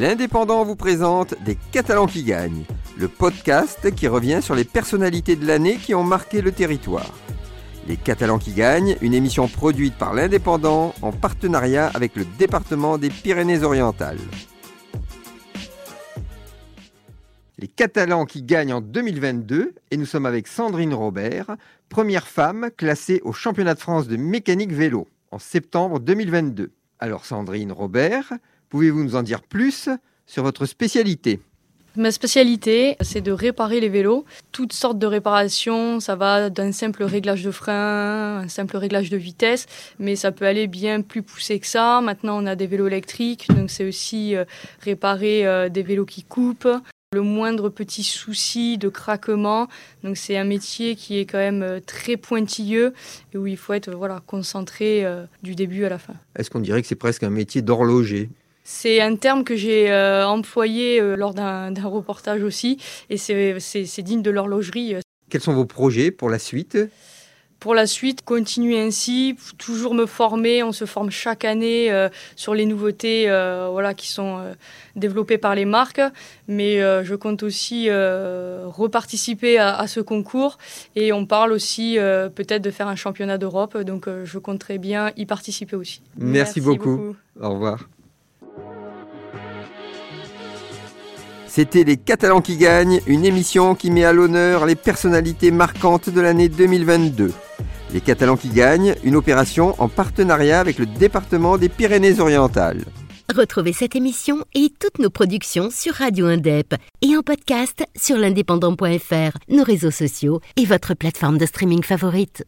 L'Indépendant vous présente Des Catalans qui gagnent, le podcast qui revient sur les personnalités de l'année qui ont marqué le territoire. Les Catalans qui gagnent, une émission produite par l'Indépendant en partenariat avec le département des Pyrénées-Orientales. Les Catalans qui gagnent en 2022 et nous sommes avec Sandrine Robert, première femme classée au championnat de France de mécanique vélo en septembre 2022. Alors Sandrine Robert, pouvez-vous nous en dire plus sur votre spécialité? Ma spécialité, c'est de réparer les vélos. Toutes sortes de réparations, ça va d'un simple réglage de frein, un simple réglage de vitesse, mais ça peut aller bien plus poussé que ça. Maintenant, on a des vélos électriques, donc c'est aussi euh, réparer euh, des vélos qui coupent, le moindre petit souci de craquement. Donc c'est un métier qui est quand même euh, très pointilleux et où il faut être voilà, concentré du début à la fin. Est-ce qu'on dirait que c'est presque un métier d'horloger? C'est un terme que j'ai euh, employé euh, lors d'un reportage aussi, et c'est digne de l'horlogerie. Quels sont vos projets pour la suite? Pour la suite, continuer ainsi, toujours me former. On se forme chaque année euh, sur les nouveautés voilà, qui sont développées par les marques. Mais je compte aussi reparticiper à, ce concours. Et on parle aussi peut-être de faire un championnat d'Europe. Donc je compterai bien y participer aussi. Merci, beaucoup. Au revoir. C'était Les Catalans qui gagnent, une émission qui met à l'honneur les personnalités marquantes de l'année 2022. Les Catalans qui gagnent, une opération en partenariat avec le département des Pyrénées-Orientales. Retrouvez cette émission et toutes nos productions sur Radio Indep et en podcast sur l'indépendant.fr, nos réseaux sociaux et votre plateforme de streaming favorite.